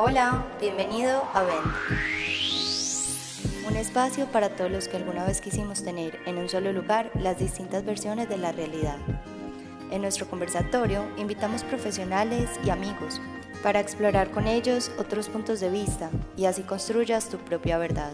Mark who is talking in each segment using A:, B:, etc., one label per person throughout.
A: Hola, bienvenido a Vent. Un espacio para todos los que alguna vez quisimos tener en un solo lugar las distintas versiones de la realidad. En nuestro conversatorio invitamos profesionales y amigos para explorar con ellos otros puntos de vista y así construyas tu propia verdad.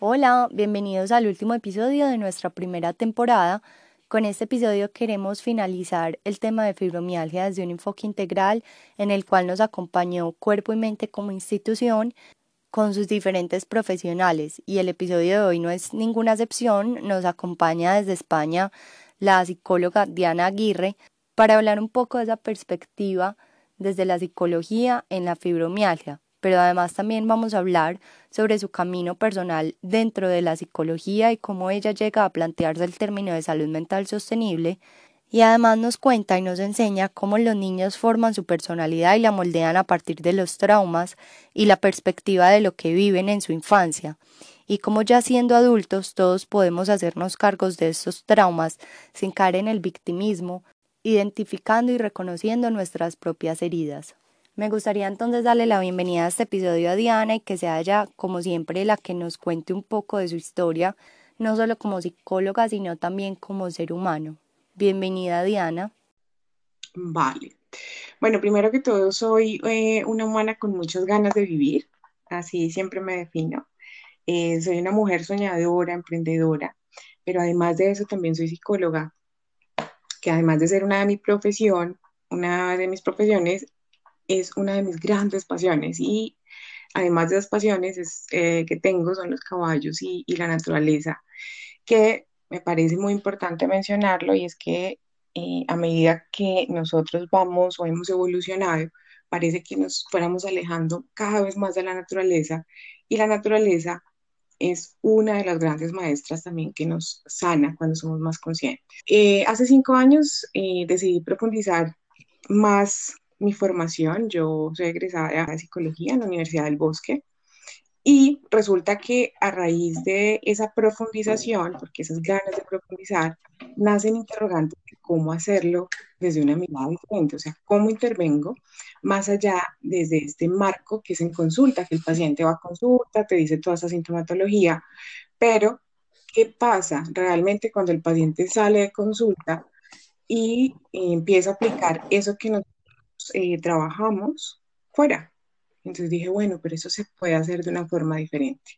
A: Hola, bienvenidos al último episodio de nuestra primera temporada. Con este episodio queremos finalizar el tema de fibromialgia desde un enfoque integral en el cual nos acompañó Cuerpo y Mente como institución con sus diferentes profesionales. Y el episodio de hoy no es ninguna excepción, nos acompaña desde España la psicóloga Diana Aguirre para hablar un poco de esa perspectiva desde la psicología en la fibromialgia, pero además también vamos a hablar sobre su camino personal dentro de la psicología y cómo ella llega a plantearse el término de salud mental sostenible y además nos cuenta y nos enseña cómo los niños forman su personalidad y la moldean a partir de los traumas y la perspectiva de lo que viven en su infancia, y cómo ya siendo adultos todos podemos hacernos cargos de estos traumas sin caer en el victimismo, identificando y reconociendo nuestras propias heridas. Me gustaría entonces darle la bienvenida a este episodio a Diana y que sea ella, como siempre, la que nos cuente un poco de su historia, no solo como psicóloga, sino también como ser humano. Bienvenida, Diana.
B: Vale. Bueno, primero que todo, soy eh, una humana con muchas ganas de vivir, así siempre me defino. Eh, soy una mujer soñadora, emprendedora, pero además de eso también soy psicóloga, que además de ser una de mi profesión, una de mis profesiones es una de mis grandes pasiones y además de las pasiones eh, que tengo son los caballos y, y la naturaleza, que me parece muy importante mencionarlo y es que eh, a medida que nosotros vamos o hemos evolucionado, parece que nos fuéramos alejando cada vez más de la naturaleza y la naturaleza es una de las grandes maestras también que nos sana cuando somos más conscientes. Eh, hace cinco años eh, decidí profundizar más mi formación. Yo soy egresada de psicología en la Universidad del Bosque y resulta que a raíz de esa profundización, porque esas ganas de profundizar, nacen interrogantes de cómo hacerlo desde una mirada diferente, o sea, cómo intervengo más allá desde este marco que es en consulta, que el paciente va a consulta, te dice toda esa sintomatología, pero ¿qué pasa realmente cuando el paciente sale de consulta y empieza a aplicar eso que eh, trabajamos fuera? Entonces dije, bueno, pero eso se puede hacer de una forma diferente.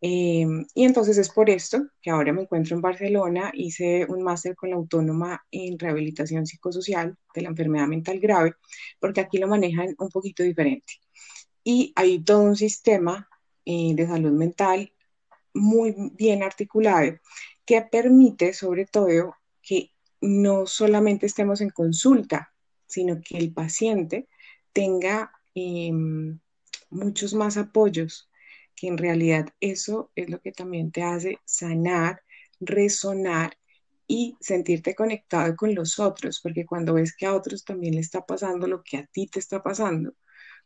B: Em, y entonces es por esto que ahora me encuentro en Barcelona, hice un máster con la autónoma en rehabilitación psicosocial de la enfermedad mental grave, porque aquí lo manejan un poquito diferente. Y hay todo un sistema eh, de salud mental muy bien articulado que permite sobre todo que no solamente estemos en consulta, sino que el paciente tenga Em, muchos más apoyos, que en realidad eso es lo que también te hace sanar, resonar y sentirte conectado con los otros, porque cuando ves que a otros también le está pasando lo que a ti te está pasando,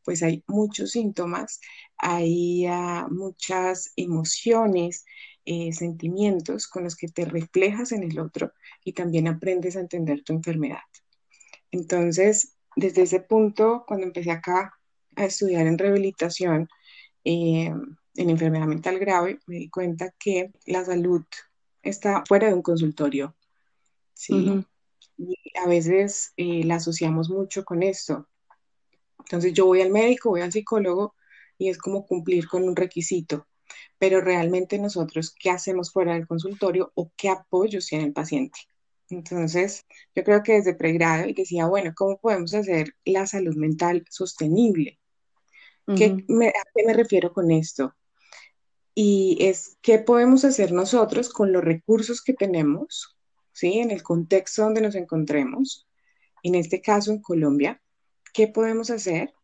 B: pues hay muchos síntomas, hay ah, muchas emociones, eh, sentimientos con los que te reflejas en el otro y también aprendes a entender tu enfermedad. Entonces, desde ese punto, cuando empecé acá a estudiar en rehabilitación eh, en enfermedad mental grave, me di cuenta que la salud está fuera de un consultorio. Sí. Y a veces eh, la asociamos mucho con esto. Entonces yo voy al médico, voy al psicólogo y es como cumplir con un requisito. Pero realmente nosotros, ¿qué hacemos fuera del consultorio o qué apoyos tiene el paciente? Entonces, yo creo que desde pregrado y decía, bueno, ¿cómo podemos hacer la salud mental sostenible? ¿Qué me, ¿A qué me refiero con esto? Y es qué podemos hacer nosotros con los recursos que tenemos, ¿sí? En el contexto donde nos encontremos, en este caso en Colombia, ¿qué podemos hacer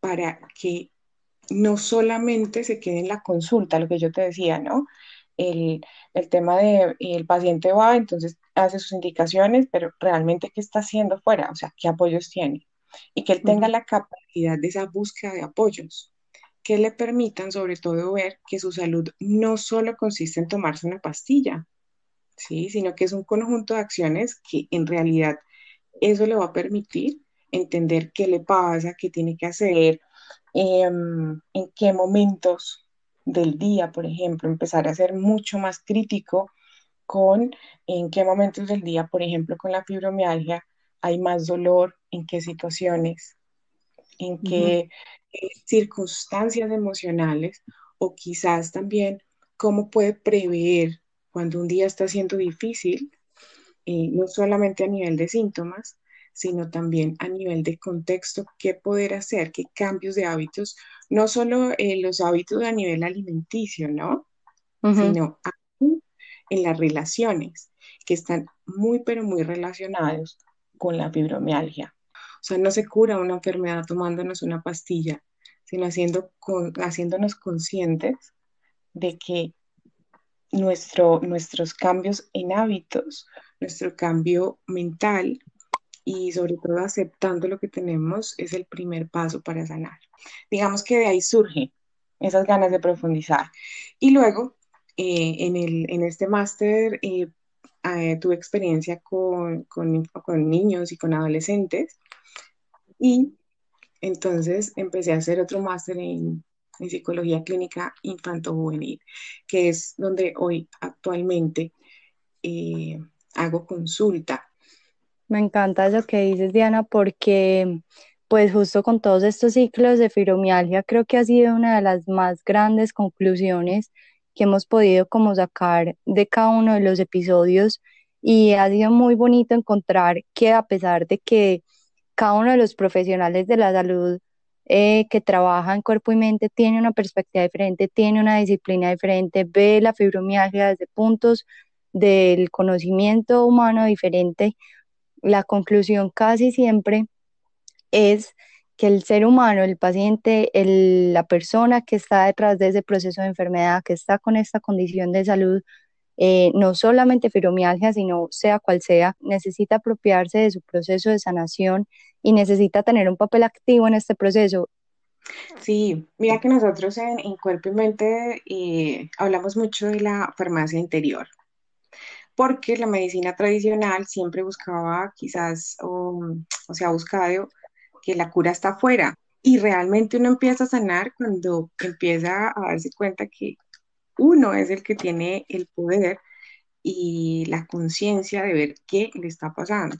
B: para que no solamente se quede en la consulta, lo que yo te decía, ¿no? El, el tema de el paciente va, entonces hace sus indicaciones, pero realmente qué está haciendo fuera, o sea, qué apoyos tiene y que él tenga la capacidad de esa búsqueda de apoyos que le permitan sobre todo ver que su salud no solo consiste en tomarse una pastilla, ¿sí? sino que es un conjunto de acciones que en realidad eso le va a permitir entender qué le pasa, qué tiene que hacer, em, en qué momentos del día, por ejemplo, empezar a ser mucho más crítico con en qué momentos del día, por ejemplo, con la fibromialgia, hay más dolor, en qué situaciones, en qué eh, circunstancias emocionales o quizás también cómo puede prever cuando un día está siendo difícil, eh, no solamente a nivel de síntomas, sino también a nivel de contexto, qué poder hacer, qué cambios de hábitos, no solo eh, los hábitos a nivel alimenticio, ¿no? Sino en las relaciones que están muy, pero muy relacionados con la fibromialgia. O sea, no se cura una enfermedad tomándonos una pastilla, sino haciendo haciéndonos conscientes de que nuestro, nuestros cambios en hábitos, nuestro cambio mental y sobre todo aceptando lo que tenemos es el primer paso para sanar. Digamos que de ahí surge esas ganas de profundizar. Y luego, eh, en, el, en este máster eh, eh, tuve experiencia con, con, niños y con adolescentes y entonces empecé a hacer otro máster en, en psicología clínica infanto-juvenil, que es donde hoy actualmente eh, hago consulta.
A: Me encanta eso que dices, Diana, porque pues justo con todos estos ciclos de fibromialgia creo que ha sido una de las más grandes conclusiones que hemos podido como sacar de cada uno de los episodios y ha sido muy bonito encontrar que a pesar de que cada uno de los profesionales de la salud eh, que trabaja en cuerpo y mente tiene una perspectiva diferente, tiene una disciplina diferente, ve la fibromialgia desde puntos del conocimiento humano diferente, la conclusión casi siempre es que el ser humano, el paciente, la persona que está detrás de ese proceso de enfermedad, que está con esta condición de salud, eh, no solamente fibromialgia, sino sea cual sea, necesita apropiarse de su proceso de sanación y necesita tener un papel activo en este proceso.
B: Sí, mira que nosotros en, Cuerpo y Mente eh, hablamos mucho de la farmacia interior, porque la medicina tradicional siempre buscaba quizás, o, o sea, ha buscado que la cura está afuera. Y realmente uno empieza a sanar cuando empieza a darse cuenta que uno es el que tiene el poder y la conciencia de ver qué le está pasando.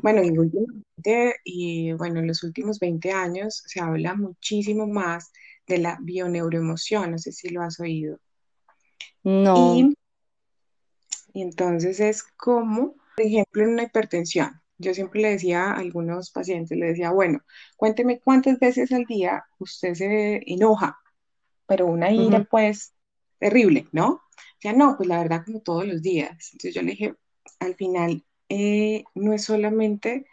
B: Bueno, y últimamente, y bueno, en los últimos 20 años se habla muchísimo más de la bioneuroemoción, no sé si lo has oído.
A: No.
B: Y, y entonces es como, por ejemplo, en una hipertensión. Yo siempre le decía a algunos pacientes, le decía, bueno, cuénteme cuántas veces al día usted se enoja, pero una ira pues terrible, ¿no? Ya no, pues la verdad como todos los días. Entonces yo le dije, al final eh, no es solamente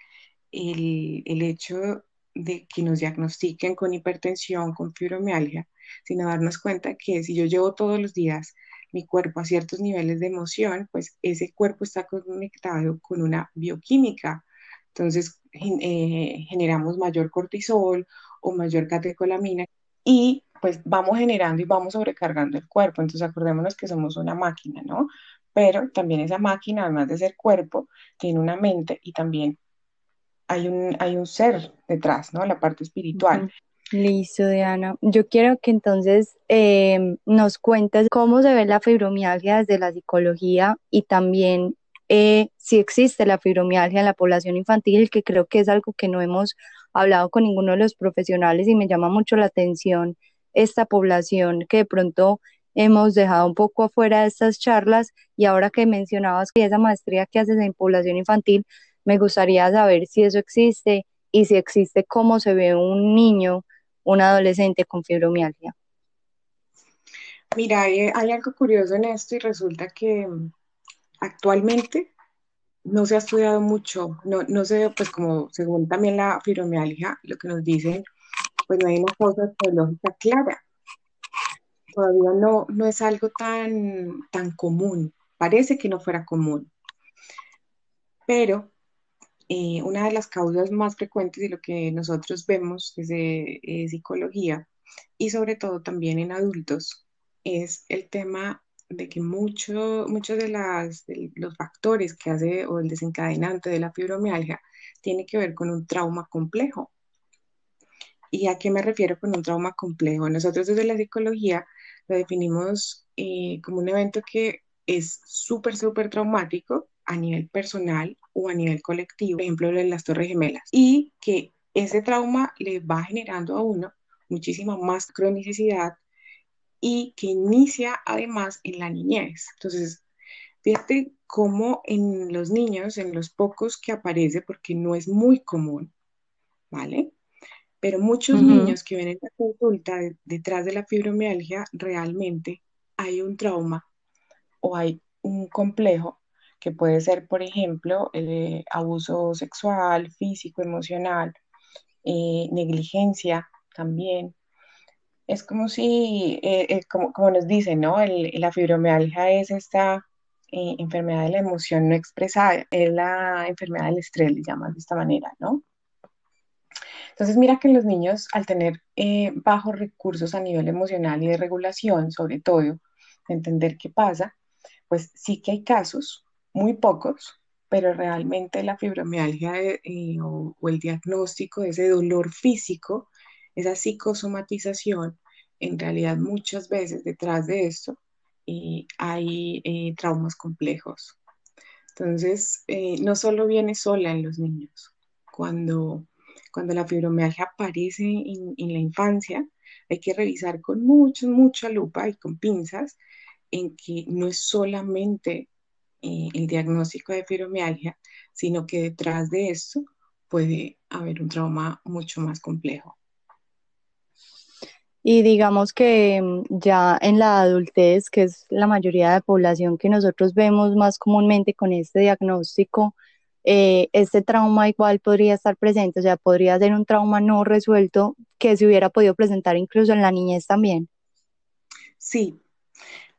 B: el, el hecho de que nos diagnostiquen con hipertensión, con fibromialgia, sino darnos cuenta que si yo llevo todos los días mi cuerpo a ciertos niveles de emoción, pues ese cuerpo está conectado con una bioquímica. Entonces eh, generamos mayor cortisol o mayor catecolamina y pues vamos generando y vamos sobrecargando el cuerpo. Entonces acordémonos que somos una máquina, ¿no? Pero también esa máquina, además de ser cuerpo, tiene una mente y también hay un, hay un ser detrás, ¿no? La parte espiritual.
A: Listo, Diana. Yo quiero que entonces em, nos cuentes cómo se ve la fibromialgia desde la psicología y también eh, si existe la fibromialgia en la población infantil, que creo que es algo que no hemos hablado con ninguno de los profesionales y me llama mucho la atención esta población que de pronto hemos dejado un poco afuera de estas charlas y ahora que mencionabas que esa maestría que haces en población infantil, me gustaría saber si eso existe y si existe cómo se ve un niño un adolescente con fibromialgia?
B: Mira, hay, algo curioso en esto y resulta que mm, actualmente no se ha estudiado mucho, no, no sé, pues como según también la fibromialgia, lo que nos dicen, pues no hay una causa biológica clara. Todavía no, no es algo tan, tan común, parece que no fuera común. Pero eh, una de las causas más frecuentes de lo que nosotros vemos desde eh, psicología y sobre todo también en adultos es el tema de que mucho, muchos de, de los factores que hace o el desencadenante de la fibromialgia tiene que ver con un trauma complejo. ¿Y a qué me refiero con un trauma complejo? Nosotros desde la psicología lo definimos eh, como un evento que es súper, súper traumático a nivel personal o a nivel colectivo, por ejemplo, en las Torres Gemelas, y que ese trauma le va generando a uno muchísima más cronicidad y que inicia además en la niñez. Entonces, fíjate cómo en los niños, en los pocos que aparece, porque no es muy común, ¿vale? Pero muchos niños que ven en la consulta detrás de la fibromialgia, realmente hay un trauma o hay un complejo que puede ser, por ejemplo, eh, abuso sexual, físico, emocional, eh, negligencia también. Es como si, eh, como, nos dicen, ¿no? la fibromialgia es esta enfermedad de la emoción no expresada, es la enfermedad del estrés, le llaman de esta manera, ¿no? Entonces, mira que los niños, al tener bajos recursos a nivel emocional y de regulación, sobre todo, de entender qué pasa, pues sí que hay casos muy pocos, pero realmente la fibromialgia eh, o, el diagnóstico de ese dolor físico, esa psicosomatización, en realidad muchas veces detrás de esto eh, hay eh, traumas complejos. Entonces, no solo viene sola en los niños. Cuando, cuando la fibromialgia aparece en, en la infancia, hay que revisar con mucha, mucha lupa y con pinzas en que no es solamente eh, el diagnóstico de fibromialgia, sino que detrás de esto puede haber un trauma mucho más complejo.
A: Y digamos que mm, ya en la adultez, que es la mayoría de población que nosotros vemos más comúnmente con este diagnóstico, eh, este trauma igual podría estar presente, o sea, podría ser un trauma no resuelto que se hubiera podido presentar incluso en la niñez también.
B: Sí,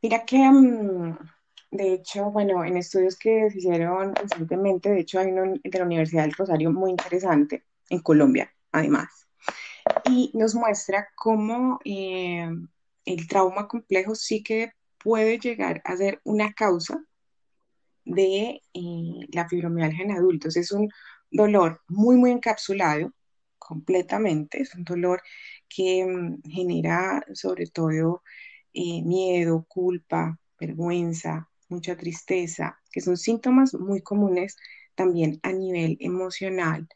B: mira que mm, de hecho, bueno, en estudios que se hicieron recientemente, de hecho hay uno de la Universidad del Rosario muy interesante, en Colombia, además, y nos muestra cómo eh, el trauma complejo sí que puede llegar a ser una causa de eh, la fibromialgia en adultos. Es un dolor muy, muy encapsulado completamente, es un dolor que mm, genera sobre todo eh, miedo, culpa, vergüenza, mucha tristeza, que son síntomas muy comunes también a nivel emocional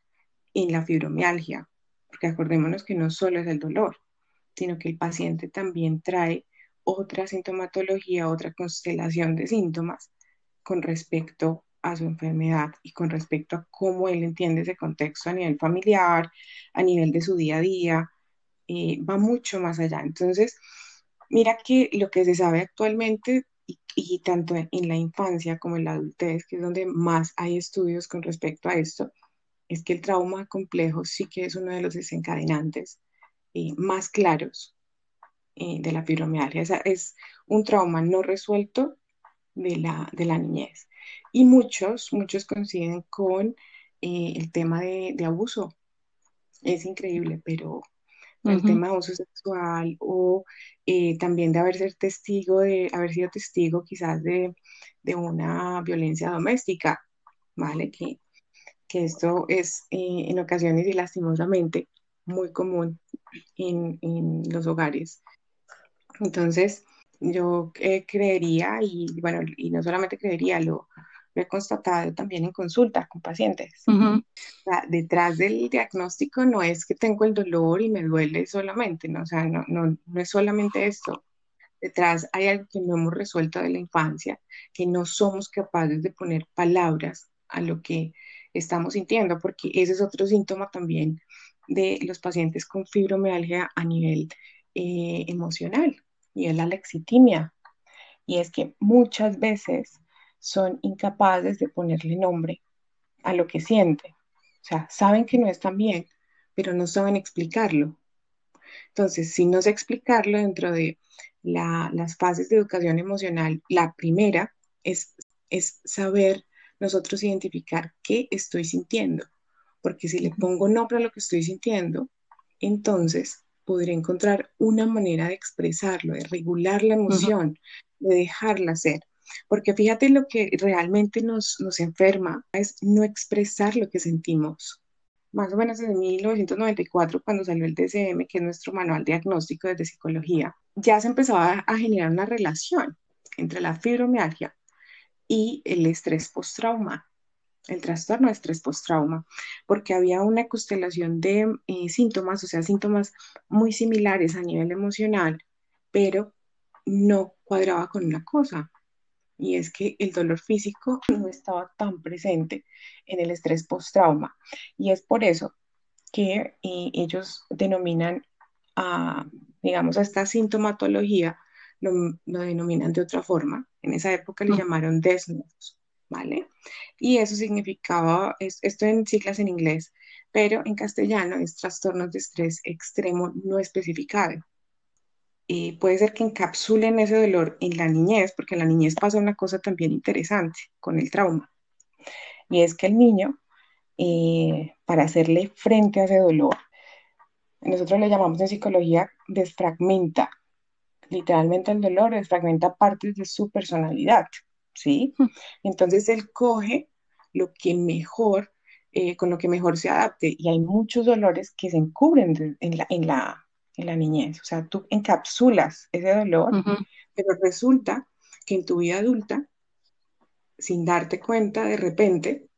B: en la fibromialgia, porque acordémonos que no solo es el dolor, sino que el paciente también trae otra sintomatología, otra constelación de síntomas con respecto a su enfermedad y con respecto a cómo él entiende ese contexto a nivel familiar, a nivel de su día a día, eh, va mucho más allá. Entonces, mira que lo que se sabe actualmente y, tanto en la infancia como en la adultez, que es donde más hay estudios con respecto a esto, es que el trauma complejo sí que es uno de los desencadenantes eh, más claros eh, de la fibromialgia. es un trauma no resuelto de la, de la niñez. Y muchos, muchos coinciden con eh, el tema de, de, abuso. Es increíble, pero el tema de abuso sexual o eh, también de haber, ser testigo de, haber sido testigo quizás de, una violencia doméstica, ¿vale? Que, que esto es eh, en ocasiones y lastimosamente muy común en, los hogares. Entonces, yo eh, creería, y bueno, y no solamente creería, lo, he constatado también en consulta con pacientes. detrás del diagnóstico no es que tengo el dolor y me duele solamente, ¿no? O sea, no, no, no es solamente esto. Detrás hay algo que no hemos resuelto de la infancia, que no somos capaces de poner palabras a lo que estamos sintiendo, porque ese es otro síntoma también de los pacientes con fibromialgia a nivel eh, emocional, y es la lexitimia. Y es que muchas veces son incapaces de ponerle nombre a lo que sienten. O sea, saben que no están bien, pero no saben explicarlo. Entonces, si no sé explicarlo dentro de las fases de educación emocional, la primera es, es saber nosotros identificar qué estoy sintiendo. Porque si le pongo nombre a lo que estoy sintiendo, entonces podré encontrar una manera de expresarlo, de regular la emoción, de dejarla ser. Porque fíjate lo que realmente nos, nos enferma es no expresar lo que sentimos. Más o menos en 1994, cuando salió el DCM, que es nuestro manual diagnóstico de psicología, ya se empezaba a generar una relación entre la fibromialgia y el estrés postrauma, el trastorno de estrés postrauma, porque había una constelación de eh, síntomas, o sea, síntomas muy similares a nivel emocional, pero no cuadraba con una cosa, y es que el dolor físico no estaba tan presente en el estrés postrauma, y es por eso que eh, ellos denominan a, digamos, a esta sintomatología, lo, denominan de otra forma. En esa época le llamaron desnudos, ¿vale? Y eso significaba, esto en siglas en inglés, pero en castellano es trastornos de estrés extremo no especificado. Y puede ser que encapsulen ese dolor en la niñez, porque en la niñez pasa una cosa también interesante con el trauma. Y es que el niño, eh, para hacerle frente a ese dolor, nosotros le llamamos en psicología desfragmenta. Literalmente el dolor desfragmenta partes de su personalidad, ¿sí? Hmm. Entonces él coge lo que mejor, eh, con lo que mejor se adapte. Y hay muchos dolores que se encubren en la, en la, en la niñez. O sea, tú encapsulas ese dolor, pero resulta que en tu vida adulta, sin darte cuenta, de repente,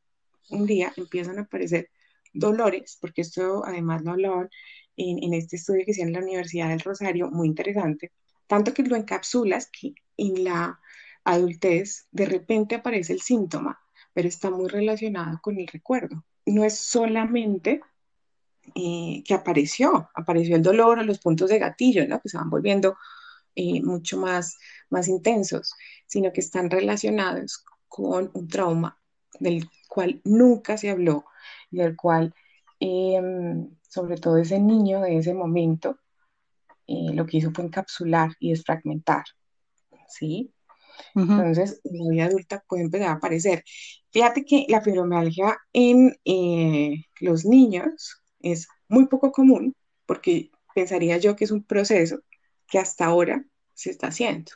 B: un día empiezan a aparecer dolores, porque esto además lo hablaban en, este estudio que hicieron en la Universidad del Rosario, muy interesante, tanto que lo encapsulas que en la adultez de repente aparece el síntoma, pero está muy relacionado con el recuerdo. No es solamente eh, que apareció, apareció el dolor o los puntos de gatillo, ¿no? que se van volviendo eh, mucho más, más intensos, sino que están relacionados con un trauma del cual nunca se habló y del cual em, sobre todo ese niño de ese momento, eh, lo que hizo fue encapsular y desfragmentar, ¿sí? Entonces, en la vida adulta puede empezar a aparecer. Fíjate que la fibromialgia en los niños es muy poco común, porque pensaría yo que es un proceso que hasta ahora se está haciendo,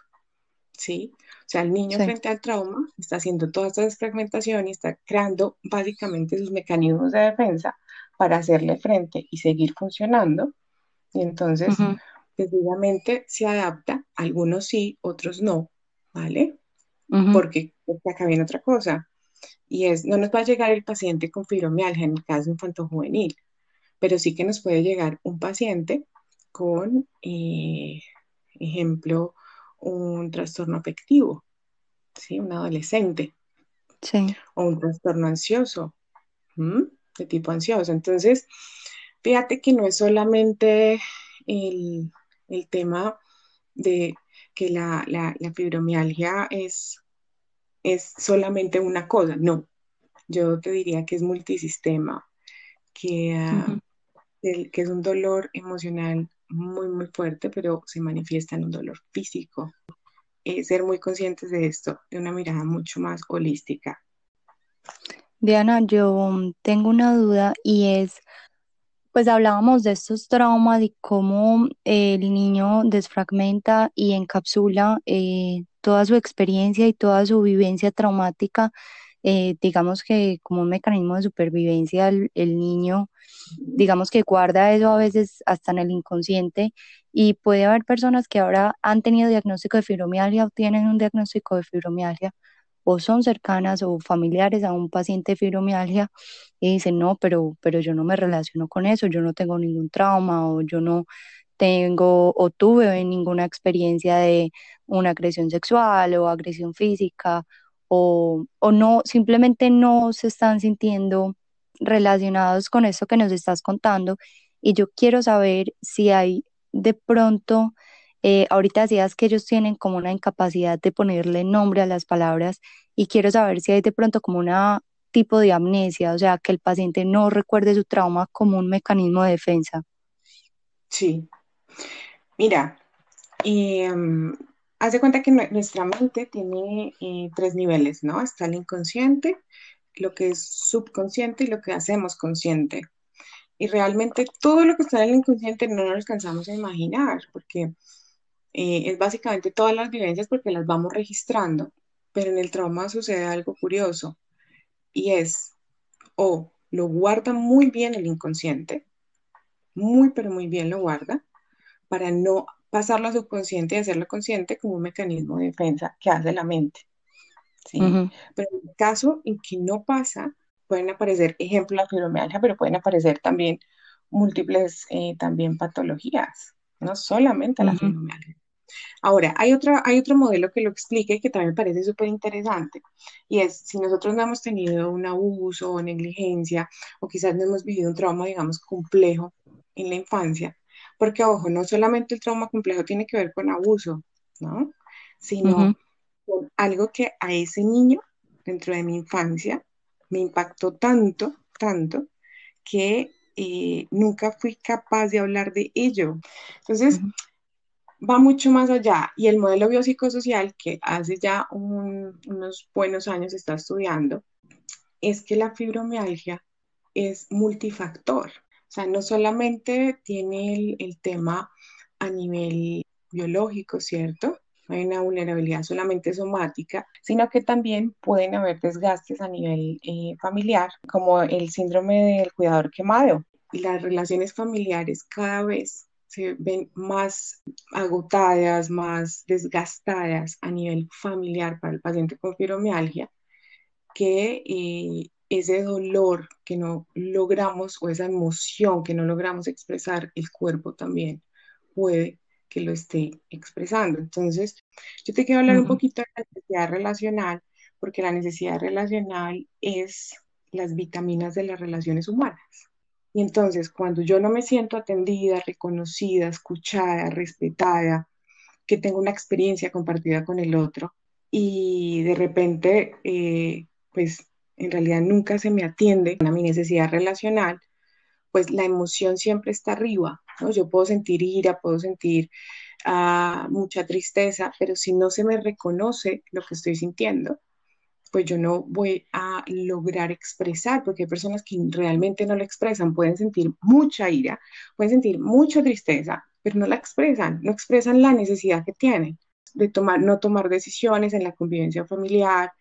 B: ¿sí? O sea, el niño frente al trauma está haciendo toda esta desfragmentación y está creando básicamente sus mecanismos de defensa para hacerle frente y seguir funcionando. Y entonces, precisamente se adapta, algunos sí, otros no, ¿vale? Porque, acá viene otra cosa, y es, no nos va a llegar el paciente con fibromialgia en el caso infanto juvenil, pero sí que nos puede llegar un paciente con, eh, ejemplo, un trastorno afectivo, ¿sí? Un adolescente. Sí. O un trastorno ansioso de tipo ansioso. Entonces, fíjate que no es solamente el, tema de que la, fibromialgia es, es solamente una cosa, no. Yo te diría que es multisistema, que, que es un dolor emocional muy, muy fuerte, pero se manifiesta en un dolor físico. Eh, ser muy conscientes de esto, de una mirada mucho más holística.
A: Diana, yo mm, tengo una duda y es, pues hablábamos de estos traumas y cómo el niño desfragmenta y encapsula eh, toda su experiencia y toda su vivencia traumática, eh, digamos que como un mecanismo de supervivencia, el, niño, digamos que guarda eso a veces hasta en el inconsciente y puede haber personas que ahora han tenido diagnóstico de fibromialgia o tienen un diagnóstico de fibromialgia o son cercanas o familiares a un paciente de fibromialgia y dicen, no, pero, pero yo no me relaciono con eso, yo no tengo ningún trauma o yo no tengo o tuve ninguna experiencia de una agresión sexual o agresión física o, o no, simplemente no se están sintiendo relacionados con eso que nos estás contando y yo quiero saber si hay de pronto eh, ahorita decías que ellos tienen como una incapacidad de ponerle nombre a las palabras y quiero saber si hay de pronto como una tipo de amnesia, o sea, que el paciente no recuerde su trauma como un mecanismo de defensa.
B: Sí. Mira, em, haz de cuenta que nuestra mente tiene eh, tres niveles, ¿no? Está el inconsciente, lo que es subconsciente y lo que hacemos consciente. Y realmente todo lo que está en el inconsciente no nos alcanzamos a imaginar, porque eh, es básicamente todas las vivencias porque las vamos registrando, pero en el trauma sucede algo curioso y es o lo guarda muy bien el inconsciente, muy pero muy bien lo guarda, para no pasarlo a subconsciente y hacerlo consciente como un mecanismo de defensa que hace la mente. ¿sí? Pero en el caso en que no pasa, pueden aparecer, ejemplo, la fibromialgia, pero pueden aparecer también múltiples eh, también patologías, no solamente la fibromialgia. Ahora, hay, otra, hay otro modelo que lo explique que también me parece súper interesante y es si nosotros no hemos tenido un abuso o negligencia o quizás no hemos vivido un trauma, digamos, complejo en la infancia, porque ojo, no solamente el trauma complejo tiene que ver con abuso, ¿no? Sino con algo que a ese niño dentro de mi infancia me impactó tanto, tanto, que eh, nunca fui capaz de hablar de ello. Entonces, va mucho más allá y el modelo biopsicosocial que hace ya unos buenos años está estudiando es que la fibromialgia es multifactor. O sea, no solamente tiene el, tema a nivel biológico, ¿cierto? Hay una vulnerabilidad solamente somática, sino que también pueden haber desgastes a nivel eh, familiar, como el síndrome del cuidador quemado. Y las relaciones familiares cada vez se ven más agotadas, más desgastadas a nivel familiar para el paciente con fibromialgia, que eh, ese dolor que no logramos o esa emoción que no logramos expresar, el cuerpo también puede que lo esté expresando. Entonces, yo te quiero hablar un poquito de la necesidad relacional, porque la necesidad relacional es las vitaminas de las relaciones humanas. Y entonces, cuando yo no me siento atendida, reconocida, escuchada, respetada, que tengo una experiencia compartida con el otro y de repente, eh, pues en realidad nunca se me atiende a mi necesidad relacional, pues la emoción siempre está arriba, ¿no? Yo puedo sentir ira, puedo sentir ah, mucha tristeza, pero si no se me reconoce lo que estoy sintiendo, pues yo no voy a lograr expresar, porque hay personas que realmente no lo expresan, pueden sentir mucha ira, pueden sentir mucha tristeza, pero no la expresan, no expresan la necesidad que tienen de tomar, no tomar decisiones en la convivencia familiar,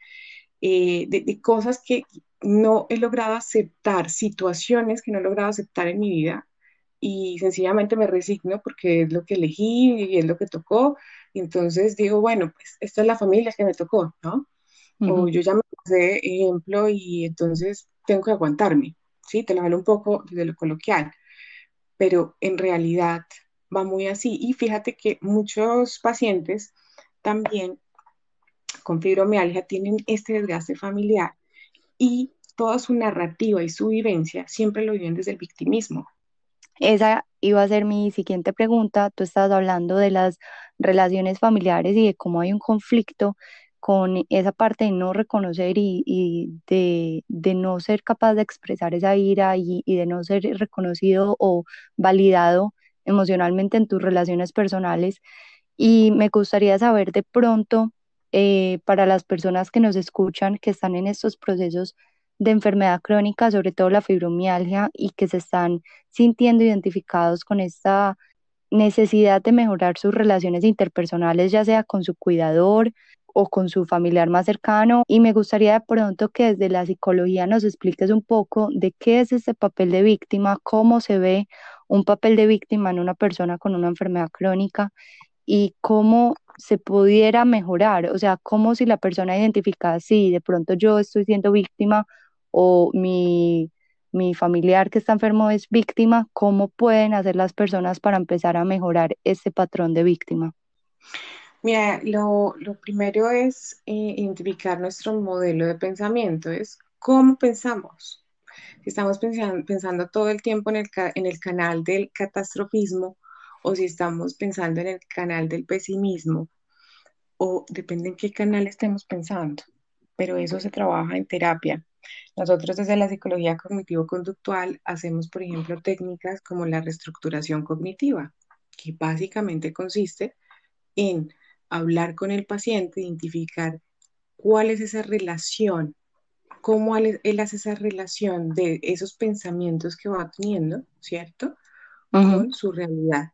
B: eh, de, cosas que no he logrado aceptar, situaciones que no he logrado aceptar en mi vida y sencillamente me resigno porque es lo que elegí y es lo que tocó. Y entonces digo, bueno, pues esta es la familia que me tocó, ¿no? o yo ya me pasé ejemplo y entonces tengo que aguantarme, ¿sí? Te lo hablo un poco de lo coloquial, pero en realidad va muy así. Y fíjate que muchos pacientes también con fibromialgia tienen este desgaste familiar y toda su narrativa y su vivencia siempre lo viven desde el victimismo.
A: Esa iba a ser mi siguiente pregunta. Tú estabas hablando de las relaciones familiares y de cómo hay un conflicto con esa parte de no reconocer y, de, no ser capaz de expresar esa ira y, de no ser reconocido o validado emocionalmente en tus relaciones personales. Y me gustaría saber de pronto, eh, para las personas que nos escuchan, que están en estos procesos de enfermedad crónica, sobre todo la fibromialgia, y que se están sintiendo identificados con esta necesidad de mejorar sus relaciones interpersonales, ya sea con su cuidador, o con su familiar más cercano. Y me gustaría de pronto que desde la psicología nos expliques un poco de qué es ese papel de víctima, cómo se ve un papel de víctima en una persona con una enfermedad crónica y cómo se pudiera mejorar, o sea, cómo si la persona identifica, si de pronto yo estoy siendo víctima o mi, mi familiar que está enfermo es víctima, ¿cómo pueden hacer las personas para empezar a mejorar ese patrón de víctima?
B: Mira, lo, primero es eh, identificar nuestro modelo de pensamiento, es cómo pensamos. Estamos pensando, pensando todo el tiempo en el, en el canal del catastrofismo o si estamos pensando en el canal del pesimismo, o depende en qué canal estemos pensando, pero eso se trabaja en terapia. Nosotros desde la psicología cognitivo-conductual hacemos, por ejemplo, técnicas como la reestructuración cognitiva, que básicamente consiste en hablar con el paciente, identificar cuál es esa relación cómo él, hace esa relación de esos pensamientos que va teniendo, ¿cierto? Con su realidad.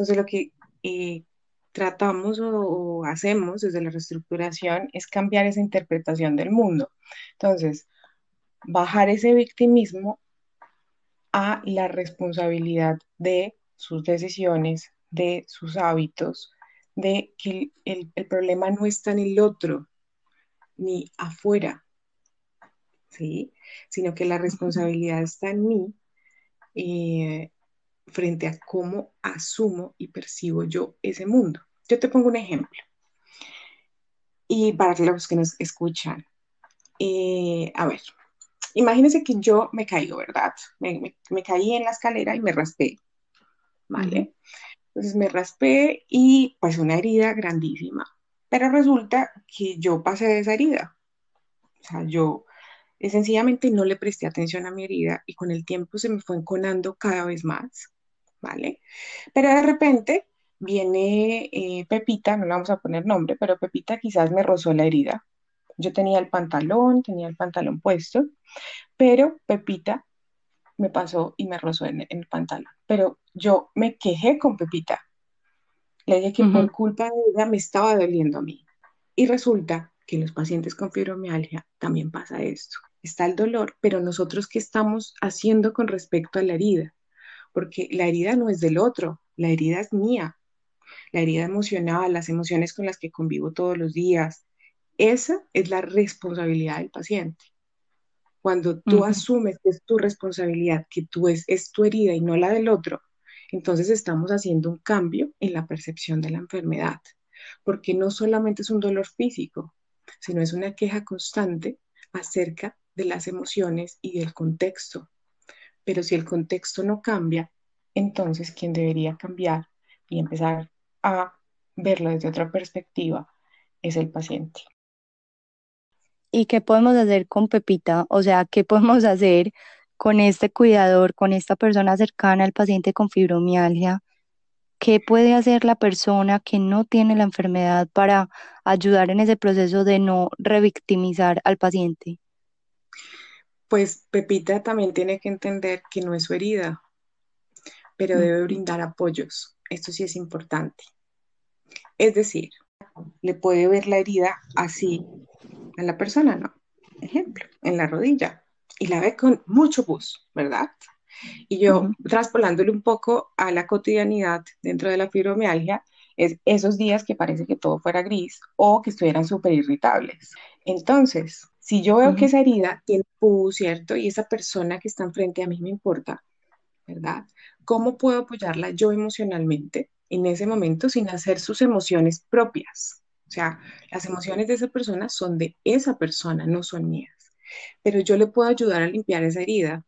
B: Entonces, lo que eh, tratamos o, hacemos desde la reestructuración es cambiar esa interpretación del mundo. Entonces, bajar ese victimismo a la responsabilidad de sus decisiones, de sus hábitos, de que el, problema no está en el otro, ni afuera, ¿sí? sino que la responsabilidad está en mí eh, frente a cómo asumo y percibo yo ese mundo. Yo te pongo un ejemplo. Y para los que nos escuchan, eh, a ver, imagínense que yo me caigo, ¿verdad? Me, caí en la escalera y me raspé, ¿vale? Entonces me raspé y pues una herida grandísima. Pero resulta que yo pasé de esa herida. O sea, yo sencillamente no le presté atención a mi herida y con el tiempo se me fue enconando cada vez más, ¿vale? Pero de repente viene eh, Pepita, no le vamos a poner nombre, pero Pepita quizás me rozó la herida. Yo tenía el pantalón, tenía el pantalón puesto, pero Pepita me pasó y me rozó en, el pantalón. Pero yo me quejé con Pepita. Le dije que por culpa de ella me estaba doliendo a mí. Y resulta que en los pacientes con fibromialgia también pasa esto. Está el dolor, pero nosotros qué estamos haciendo con respecto a la herida? Porque la herida no es del otro, la herida es mía. La herida emocional, las emociones con las que convivo todos los días, esa es la responsabilidad del paciente. Cuando tú asumes que es tu responsabilidad, que tú es, es tu herida y no la del otro, entonces estamos haciendo un cambio en la percepción de la enfermedad, porque no solamente es un dolor físico, sino es una queja constante acerca de las emociones y del contexto. Pero si el contexto no cambia, entonces quien debería cambiar y empezar a verlo desde otra perspectiva es el paciente.
A: ¿Y qué podemos hacer con Pepita? O sea, ¿qué podemos hacer con este cuidador, con esta persona cercana al paciente con fibromialgia? ¿Qué puede hacer la persona que no tiene la enfermedad para ayudar en ese proceso de no revictimizar al paciente?
B: Pues Pepita también tiene que entender que no es su herida, pero debe brindar apoyos. Esto sí es importante. Es decir, le puede ver la herida así a la persona, ¿no? Ejemplo, en la rodilla. Y la ve con mucho bus, ¿verdad? Y yo, traspolándole un poco a la cotidianidad dentro de la fibromialgia, es esos días que parece que todo fuera gris o que estuvieran súper irritables. Entonces, si yo veo que esa herida tiene pus, ¿cierto? Y esa persona que está enfrente a mí me importa, ¿verdad? ¿Cómo puedo apoyarla yo emocionalmente en ese momento sin hacer sus emociones propias? O sea, las emociones de esa persona son de esa persona, no son mías. Pero yo le puedo ayudar a limpiar esa herida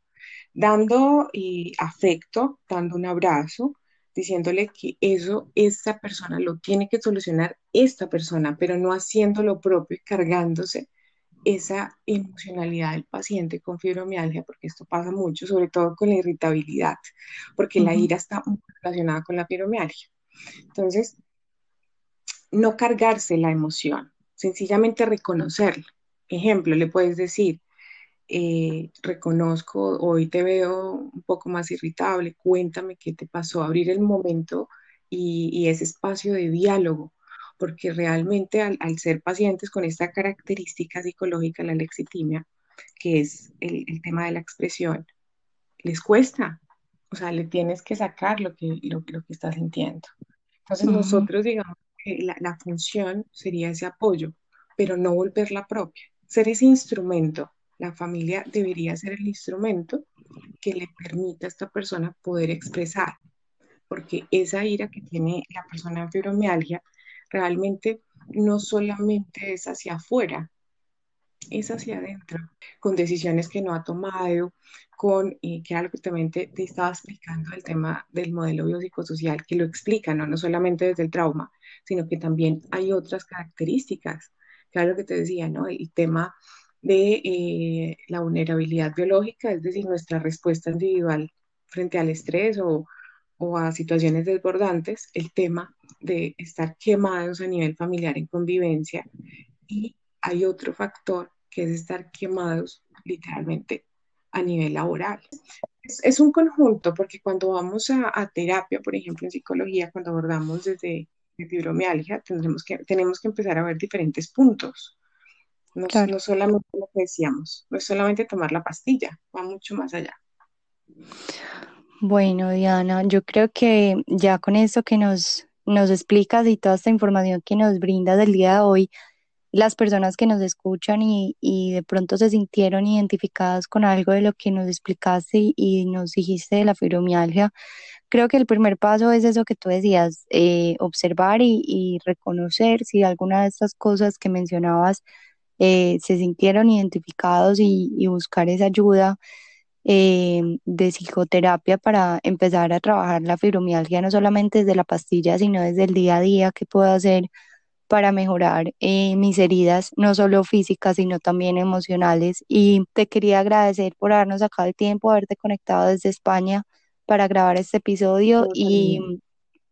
B: dando y afecto, dando un abrazo, diciéndole que eso esa persona lo tiene que solucionar esta persona, pero no haciendo lo propio y cargándose esa emocionalidad del paciente con fibromialgia, porque esto pasa mucho, sobre todo con la irritabilidad, porque la ira está muy relacionada con la fibromialgia. Entonces, no cargarse la emoción, sencillamente reconocerla. Ejemplo, le puedes decir, eh, reconozco, hoy te veo un poco más irritable, cuéntame qué te pasó, abrir el momento y, ese espacio de diálogo, porque realmente al, ser pacientes con esta característica psicológica, la lexitimia, que es el, tema de la expresión, les cuesta, o sea, le tienes que sacar lo que, lo, que estás sintiendo. Entonces nosotros digamos que la, la función sería ese apoyo, pero no volverla propia, ser ese instrumento. La familia debería ser el instrumento que le permita a esta persona poder expresar, porque esa ira que tiene la persona en fibromialgia realmente no solamente es hacia afuera, es hacia adentro, con decisiones que no ha tomado, con, eh, que algo que también te, estaba explicando el tema del modelo biopsicosocial, que lo explica, ¿no? no solamente desde el trauma, sino que también hay otras características, lo que te decía, ¿no? El tema de eh, la vulnerabilidad biológica, es decir, nuestra respuesta individual frente al estrés o, o a situaciones desbordantes, el tema de estar quemados a nivel familiar en convivencia y hay otro factor que es estar quemados literalmente a nivel laboral. Es, un conjunto, porque cuando vamos a, terapia, por ejemplo, en psicología, cuando abordamos desde fibromialgia, tendremos que, tenemos que empezar a ver diferentes puntos. No, no solamente lo que decíamos, no es solamente tomar la pastilla, va mucho más allá.
A: Bueno, Diana, yo creo que ya con eso que nos, nos explicas y toda esta información que nos brindas del día de hoy, las personas que nos escuchan y, de pronto se sintieron identificadas con algo de lo que nos explicaste y, nos dijiste de la fibromialgia, creo que el primer paso es eso que tú decías, eh, observar y, reconocer si alguna de estas cosas que mencionabas eh, se sintieron identificados y, buscar esa ayuda. Eh, de psicoterapia para empezar a trabajar la fibromialgia no solamente desde la pastilla, sino desde el día a día que puedo hacer para mejorar eh, mis heridas, no solo físicas, sino también emocionales. Y te quería agradecer por habernos sacado el tiempo, haberte conectado desde España para grabar este episodio y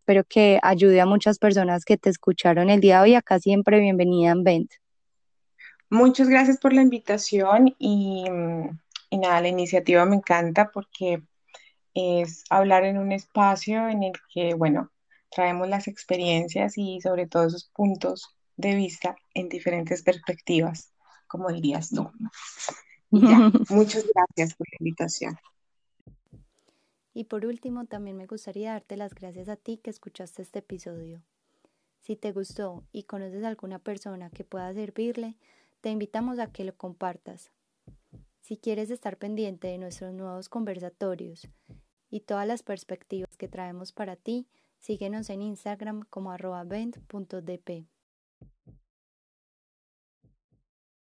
A: espero que ayude a muchas personas que te escucharon el día de hoy. Acá siempre bienvenida en Vent.
B: Muchas gracias por la invitación y, y nada, la iniciativa me encanta porque es hablar en un espacio en el que, bueno, traemos las experiencias y sobre todo esos puntos de vista en diferentes perspectivas, como dirías tú. muchas gracias por la invitación.
A: Y por último, también me gustaría darte las gracias a ti que escuchaste este episodio. Si te gustó y conoces a alguna persona que pueda servirle, te invitamos a que lo compartas. Si quieres estar pendiente de nuestros nuevos conversatorios y todas las perspectivas que traemos para ti, Síguenos en Instagram como arroba vent.dp.